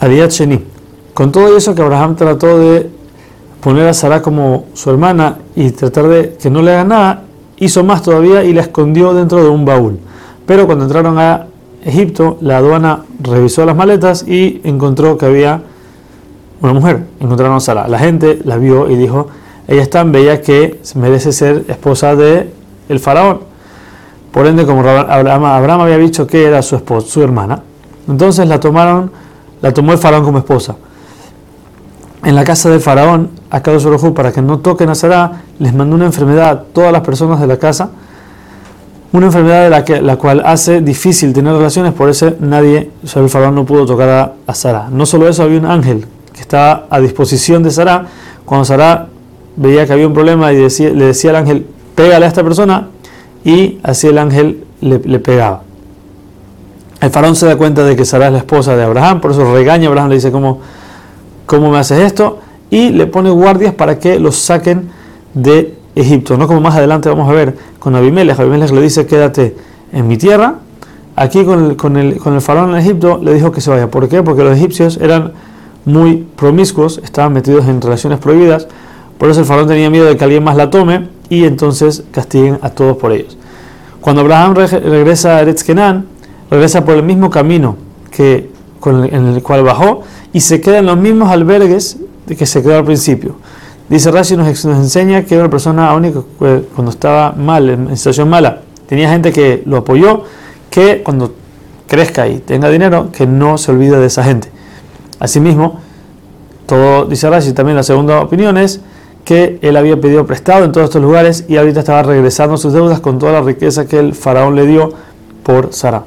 Sheni. Con todo eso que Abraham trató de poner a Sara como su hermana y tratar de que no le haga nada, hizo más todavía y la escondió dentro de un baúl. Pero cuando entraron a Egipto, la aduana revisó las maletas y encontró que había una mujer. Encontraron a Sara. La gente la vio y dijo, ella es tan bella que merece ser esposa de el faraón. Por ende, como Abraham, Abraham había dicho que era su esposa, su hermana, entonces la tomaron, la tomó el faraón como esposa. En la casa del faraón, a Kadosh para que no toquen a Sara, les mandó una enfermedad a todas las personas de la casa, una enfermedad de la, que, la cual hace difícil tener relaciones, por eso nadie, o sea, el faraón no pudo tocar a, a Sara. No solo eso, había un ángel que estaba a disposición de Sara. Cuando Sara veía que había un problema y le decía al ángel, pégale a esta persona, y así el ángel le, pegaba. El faraón se da cuenta de que Sara es la esposa de Abraham, por eso regaña a Abraham, le dice, ¿cómo, cómo me haces esto? Y le pone guardias para que los saquen de Egipto. No como más adelante vamos a ver con Abimelech. Abimelech le dice, quédate en mi tierra. Aquí con el, con el, con el faraón en Egipto le dijo que se vaya. ¿Por qué? Porque los egipcios eran muy promiscuos, estaban metidos en relaciones prohibidas. Por eso el faraón tenía miedo de que alguien más la tome y entonces castiguen a todos por ellos. Cuando Abraham regresa a Eretz Kenan, regresa por el mismo camino que en el cual bajó y se queda en los mismos albergues de que se quedó al principio. Dice Rashi nos, nos enseña que una persona única cuando estaba mal, en situación mala, tenía gente que lo apoyó, que cuando crezca y tenga dinero, que no se olvide de esa gente. Asimismo, todo dice Rashi, también la segunda opinión es que él había pedido prestado en todos estos lugares y ahorita estaba regresando sus deudas con toda la riqueza que el faraón le dio por Sara.